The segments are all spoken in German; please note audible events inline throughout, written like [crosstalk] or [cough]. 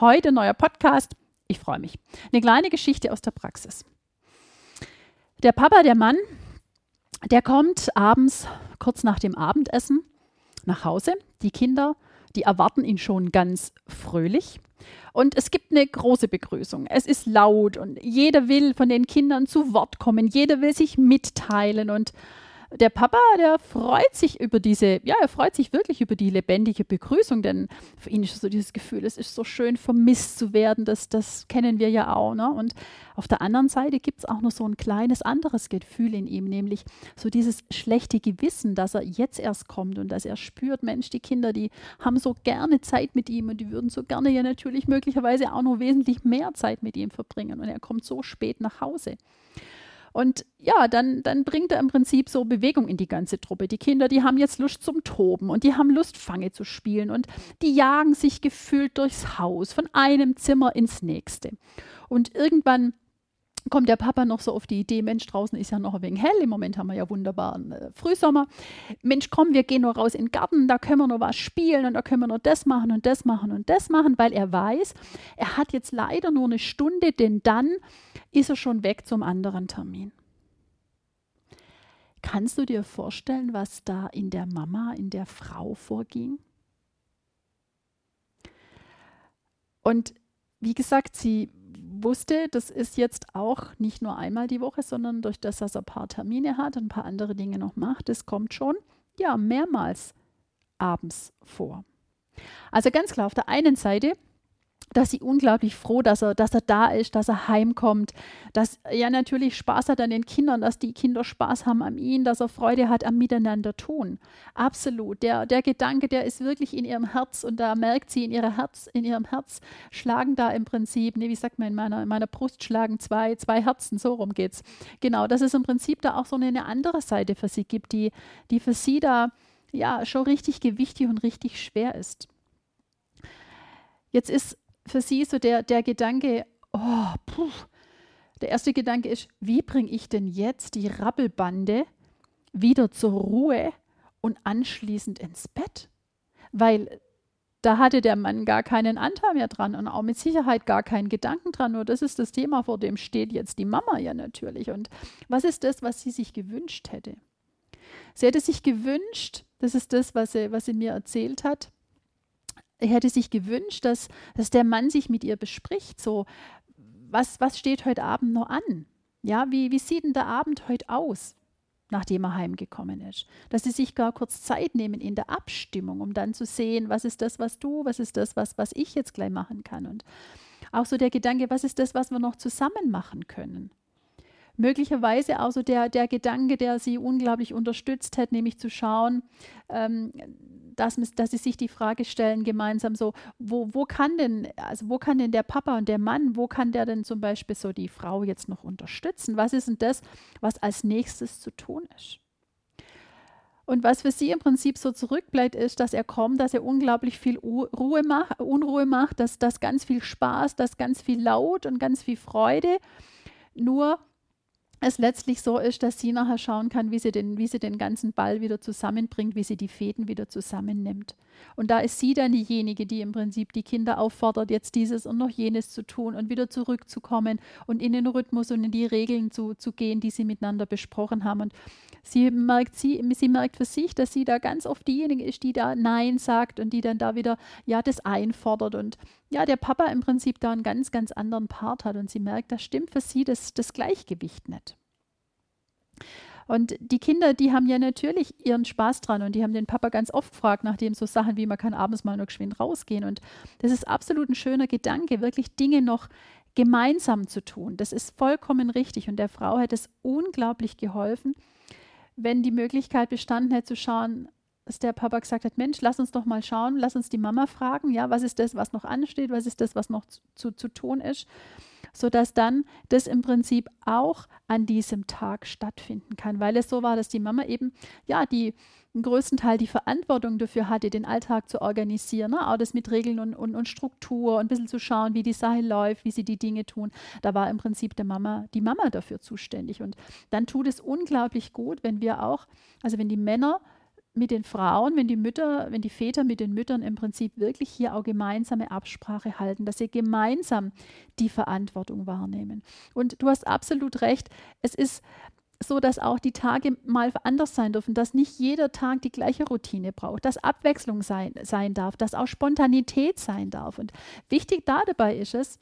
Heute neuer Podcast. Ich freue mich. Eine kleine Geschichte aus der Praxis. Der Papa, der Mann, der kommt abends kurz nach dem Abendessen nach Hause. Die Kinder, die erwarten ihn schon ganz fröhlich. Und es gibt eine große Begrüßung. Es ist laut und jeder will von den Kindern zu Wort kommen. Jeder will sich mitteilen und der Papa, der freut sich über diese, ja, er freut sich wirklich über die lebendige Begrüßung, denn für ihn ist so dieses Gefühl, es ist so schön vermisst zu werden, das, das kennen wir ja auch. Ne? Und auf der anderen Seite gibt es auch noch so ein kleines anderes Gefühl in ihm, nämlich so dieses schlechte Gewissen, dass er jetzt erst kommt und dass er spürt, Mensch, die Kinder, die haben so gerne Zeit mit ihm und die würden so gerne ja natürlich möglicherweise auch noch wesentlich mehr Zeit mit ihm verbringen und er kommt so spät nach Hause. Und ja, dann, dann bringt er im Prinzip so Bewegung in die ganze Truppe. Die Kinder, die haben jetzt Lust zum Toben und die haben Lust, Fange zu spielen und die jagen sich gefühlt durchs Haus, von einem Zimmer ins nächste. Und irgendwann kommt der Papa noch so auf die Idee, Mensch, draußen ist ja noch ein wenig hell, im Moment haben wir ja wunderbaren äh, Frühsommer. Mensch, komm, wir gehen nur raus in den Garten, da können wir noch was spielen und da können wir noch das machen und das machen und das machen, weil er weiß, er hat jetzt leider nur eine Stunde, denn dann ist er schon weg zum anderen Termin. Kannst du dir vorstellen, was da in der Mama, in der Frau vorging? Und wie gesagt, sie wusste, das ist jetzt auch nicht nur einmal die Woche, sondern durch das, dass er ein paar Termine hat und ein paar andere Dinge noch macht, das kommt schon ja mehrmals abends vor. Also ganz klar, auf der einen Seite dass sie unglaublich froh, dass er, dass er da ist, dass er heimkommt, dass er natürlich Spaß hat an den Kindern, dass die Kinder Spaß haben an ihm, dass er Freude hat am Miteinander tun. Absolut. Der, der Gedanke, der ist wirklich in ihrem Herz und da merkt sie in, ihrer Herz, in ihrem Herz schlagen da im Prinzip, nee, wie sagt man, in meiner, in meiner Brust schlagen zwei, zwei Herzen, so rum geht's. Genau, dass es im Prinzip da auch so eine, eine andere Seite für sie gibt, die, die für sie da ja schon richtig gewichtig und richtig schwer ist. Jetzt ist für sie so der, der Gedanke, oh, puh, der erste Gedanke ist, wie bringe ich denn jetzt die Rabbelbande wieder zur Ruhe und anschließend ins Bett? Weil da hatte der Mann gar keinen Anteil mehr dran und auch mit Sicherheit gar keinen Gedanken dran. Nur das ist das Thema, vor dem steht jetzt die Mama ja natürlich. Und was ist das, was sie sich gewünscht hätte? Sie hätte sich gewünscht, das ist das, was sie, was sie mir erzählt hat, hätte sich gewünscht, dass, dass der Mann sich mit ihr bespricht, so, was, was steht heute Abend noch an? Ja, wie, wie sieht denn der Abend heute aus, nachdem er heimgekommen ist? Dass sie sich gar kurz Zeit nehmen in der Abstimmung, um dann zu sehen, was ist das, was du, was ist das, was, was ich jetzt gleich machen kann. Und auch so der Gedanke, was ist das, was wir noch zusammen machen können? Möglicherweise auch so der, der Gedanke, der sie unglaublich unterstützt hat, nämlich zu schauen, ähm, dass, dass sie sich die Frage stellen gemeinsam so, wo, wo kann denn, also wo kann denn der Papa und der Mann, wo kann der denn zum Beispiel so die Frau jetzt noch unterstützen? Was ist denn das, was als nächstes zu tun ist? Und was für sie im Prinzip so zurückbleibt, ist, dass er kommt, dass er unglaublich viel Ruhe macht, Unruhe macht, dass das ganz viel Spaß, dass ganz viel Laut und ganz viel Freude. Nur es letztlich so ist, dass sie nachher schauen kann, wie sie, den, wie sie den ganzen Ball wieder zusammenbringt, wie sie die Fäden wieder zusammennimmt. Und da ist sie dann diejenige, die im Prinzip die Kinder auffordert, jetzt dieses und noch jenes zu tun und wieder zurückzukommen und in den Rhythmus und in die Regeln zu, zu gehen, die sie miteinander besprochen haben. Und sie merkt, sie, sie merkt für sich, dass sie da ganz oft diejenige ist, die da Nein sagt und die dann da wieder ja das einfordert und ja, der Papa im Prinzip da einen ganz, ganz anderen Part hat und sie merkt, das stimmt für sie das, das Gleichgewicht nicht. Und die Kinder, die haben ja natürlich ihren Spaß dran und die haben den Papa ganz oft gefragt, nachdem so Sachen wie man kann abends mal noch geschwind rausgehen. Und das ist absolut ein schöner Gedanke, wirklich Dinge noch gemeinsam zu tun. Das ist vollkommen richtig und der Frau hätte es unglaublich geholfen, wenn die Möglichkeit bestanden hätte zu schauen, dass der Papa gesagt hat, Mensch, lass uns doch mal schauen, lass uns die Mama fragen, ja, was ist das, was noch ansteht, was ist das, was noch zu, zu, zu tun ist, sodass dann das im Prinzip auch an diesem Tag stattfinden kann, weil es so war, dass die Mama eben, ja, die größten Teil die Verantwortung dafür hatte, den Alltag zu organisieren, ne? auch das mit Regeln und, und, und Struktur und ein bisschen zu schauen, wie die Sache läuft, wie sie die Dinge tun. Da war im Prinzip der Mama, die Mama dafür zuständig. Und dann tut es unglaublich gut, wenn wir auch, also wenn die Männer mit den Frauen, wenn die Mütter, wenn die Väter mit den Müttern im Prinzip wirklich hier auch gemeinsame Absprache halten, dass sie gemeinsam die Verantwortung wahrnehmen. Und du hast absolut recht, es ist so, dass auch die Tage mal anders sein dürfen, dass nicht jeder Tag die gleiche Routine braucht, dass Abwechslung sein, sein darf, dass auch Spontanität sein darf. Und wichtig da dabei ist es,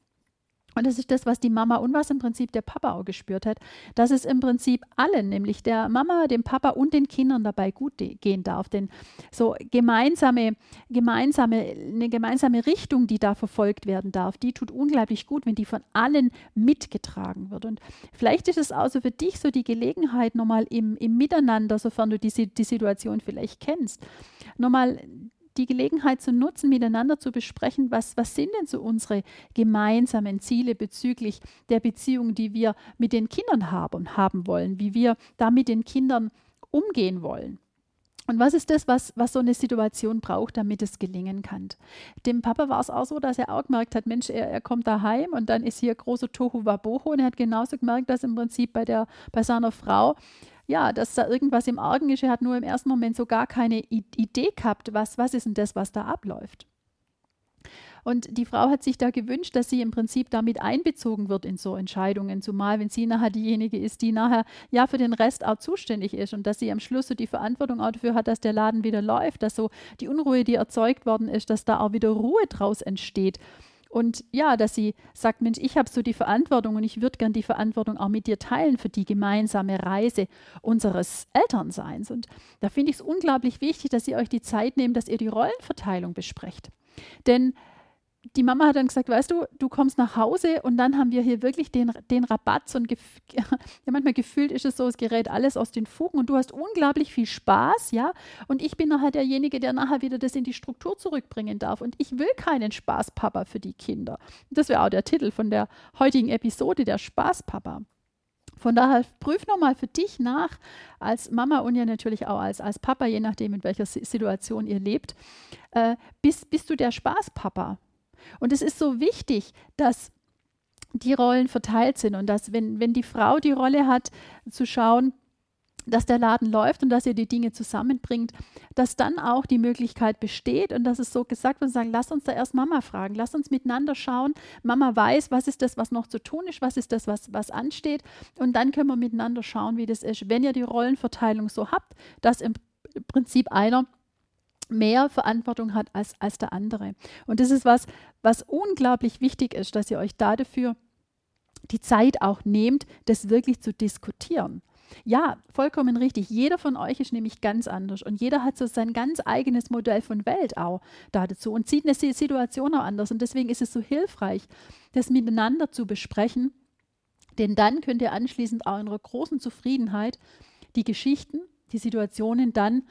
und das ist das, was die Mama und was im Prinzip der Papa auch gespürt hat, dass es im Prinzip allen, nämlich der Mama, dem Papa und den Kindern dabei gut gehen darf. Denn so gemeinsame, gemeinsame, eine gemeinsame Richtung, die da verfolgt werden darf, die tut unglaublich gut, wenn die von allen mitgetragen wird. Und vielleicht ist es also für dich so die Gelegenheit, nochmal im, im Miteinander, sofern du die, die Situation vielleicht kennst, nochmal die Gelegenheit zu nutzen, miteinander zu besprechen, was, was sind denn so unsere gemeinsamen Ziele bezüglich der Beziehung, die wir mit den Kindern haben, haben wollen, wie wir da mit den Kindern umgehen wollen. Und was ist das, was, was so eine Situation braucht, damit es gelingen kann? Dem Papa war es auch so, dass er auch gemerkt hat, Mensch, er, er kommt daheim und dann ist hier große Tohu Waboho und er hat genauso gemerkt, dass im Prinzip bei, der, bei seiner Frau ja, dass da irgendwas im Argen ist. Er hat nur im ersten Moment so gar keine Idee gehabt, was, was ist denn das, was da abläuft. Und die Frau hat sich da gewünscht, dass sie im Prinzip damit einbezogen wird in so Entscheidungen, zumal wenn sie nachher diejenige ist, die nachher ja für den Rest auch zuständig ist und dass sie am Schluss so die Verantwortung auch dafür hat, dass der Laden wieder läuft, dass so die Unruhe, die erzeugt worden ist, dass da auch wieder Ruhe draus entsteht. Und ja, dass sie sagt, Mensch, ich habe so die Verantwortung und ich würde gern die Verantwortung auch mit dir teilen für die gemeinsame Reise unseres Elternseins. Und da finde ich es unglaublich wichtig, dass ihr euch die Zeit nehmt, dass ihr die Rollenverteilung besprecht. Denn die Mama hat dann gesagt, weißt du, du kommst nach Hause und dann haben wir hier wirklich den, den Rabatz und [laughs] ja, manchmal gefühlt ist es so, es gerät alles aus den Fugen und du hast unglaublich viel Spaß, ja, und ich bin nachher derjenige, der nachher wieder das in die Struktur zurückbringen darf und ich will keinen Spaßpapa für die Kinder. Das wäre auch der Titel von der heutigen Episode, der Spaßpapa. Von daher prüf nochmal für dich nach, als Mama und ja natürlich auch als, als Papa, je nachdem, in welcher Situation ihr lebt. Äh, bist, bist du der Spaßpapa? Und es ist so wichtig, dass die Rollen verteilt sind und dass, wenn, wenn die Frau die Rolle hat, zu schauen, dass der Laden läuft und dass ihr die Dinge zusammenbringt, dass dann auch die Möglichkeit besteht und dass es so gesagt wird, sagen, lass uns da erst Mama fragen, lass uns miteinander schauen. Mama weiß, was ist das, was noch zu tun ist, was ist das, was, was ansteht und dann können wir miteinander schauen, wie das ist. Wenn ihr die Rollenverteilung so habt, dass im Prinzip einer mehr Verantwortung hat als, als der andere. Und das ist was, was unglaublich wichtig ist, dass ihr euch da dafür die Zeit auch nehmt, das wirklich zu diskutieren. Ja, vollkommen richtig. Jeder von euch ist nämlich ganz anders und jeder hat so sein ganz eigenes Modell von Welt auch dazu und sieht eine Situation auch anders. Und deswegen ist es so hilfreich, das miteinander zu besprechen, denn dann könnt ihr anschließend auch in einer großen Zufriedenheit die Geschichten, die Situationen dann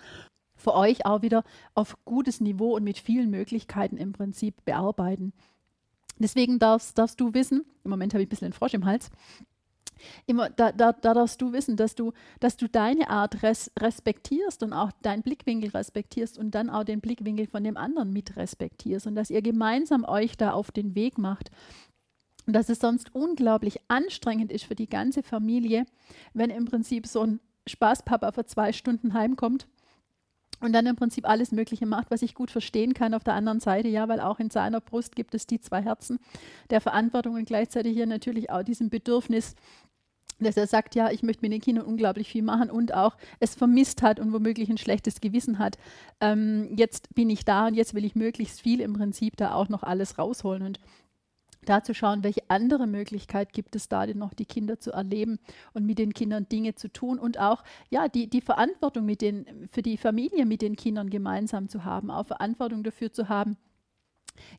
für euch auch wieder auf gutes Niveau und mit vielen Möglichkeiten im Prinzip bearbeiten. Deswegen darfst, darfst du wissen, im Moment habe ich ein bisschen einen Frosch im Hals, Immer, da, da, da, darfst du wissen, dass du, dass du deine Art res, respektierst und auch deinen Blickwinkel respektierst und dann auch den Blickwinkel von dem anderen mit respektierst und dass ihr gemeinsam euch da auf den Weg macht. Und dass es sonst unglaublich anstrengend ist für die ganze Familie, wenn im Prinzip so ein Spaßpapa für zwei Stunden heimkommt und dann im Prinzip alles Mögliche macht, was ich gut verstehen kann auf der anderen Seite, ja, weil auch in seiner Brust gibt es die zwei Herzen der Verantwortung und gleichzeitig hier natürlich auch diesem Bedürfnis, dass er sagt, ja, ich möchte mit den Kindern unglaublich viel machen und auch es vermisst hat und womöglich ein schlechtes Gewissen hat. Ähm, jetzt bin ich da und jetzt will ich möglichst viel im Prinzip da auch noch alles rausholen. Und da zu schauen, welche andere Möglichkeit gibt es da denn noch, die Kinder zu erleben und mit den Kindern Dinge zu tun und auch ja, die, die Verantwortung mit den, für die Familie mit den Kindern gemeinsam zu haben, auch Verantwortung dafür zu haben,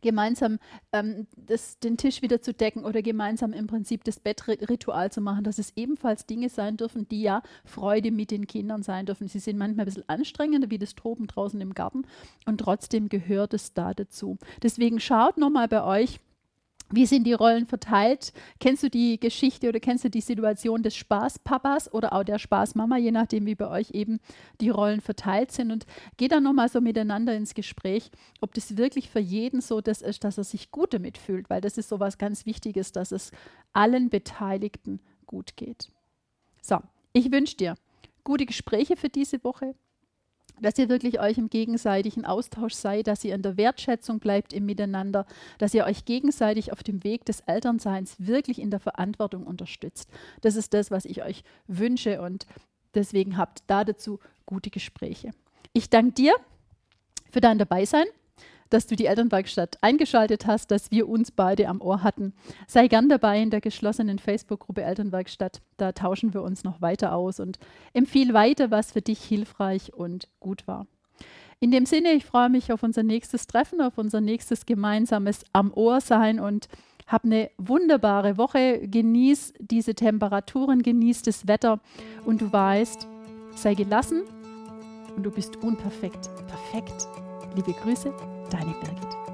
gemeinsam ähm, das, den Tisch wieder zu decken oder gemeinsam im Prinzip das Bettritual zu machen, dass es ebenfalls Dinge sein dürfen, die ja Freude mit den Kindern sein dürfen. Sie sind manchmal ein bisschen anstrengender, wie das Toben draußen im Garten und trotzdem gehört es da dazu. Deswegen schaut nochmal bei euch, wie sind die Rollen verteilt? Kennst du die Geschichte oder kennst du die Situation des Spaßpapas oder auch der Spaßmama, je nachdem, wie bei euch eben die Rollen verteilt sind? Und geh dann nochmal so miteinander ins Gespräch, ob das wirklich für jeden so das ist, dass er sich gut damit fühlt, weil das ist so was ganz Wichtiges, dass es allen Beteiligten gut geht. So, ich wünsche dir gute Gespräche für diese Woche dass ihr wirklich euch im gegenseitigen Austausch seid, dass ihr in der Wertschätzung bleibt im Miteinander, dass ihr euch gegenseitig auf dem Weg des Elternseins wirklich in der Verantwortung unterstützt. Das ist das, was ich euch wünsche und deswegen habt da dazu gute Gespräche. Ich danke dir für dein Dabeisein dass du die Elternwerkstatt eingeschaltet hast, dass wir uns beide am Ohr hatten. Sei gern dabei in der geschlossenen Facebook-Gruppe Elternwerkstatt. Da tauschen wir uns noch weiter aus und empfehle weiter, was für dich hilfreich und gut war. In dem Sinne, ich freue mich auf unser nächstes Treffen, auf unser nächstes gemeinsames Am Ohr sein und hab eine wunderbare Woche. Genieß diese Temperaturen, genieß das Wetter und du weißt, sei gelassen und du bist unperfekt. Perfekt. Liebe Grüße, deine Birgit.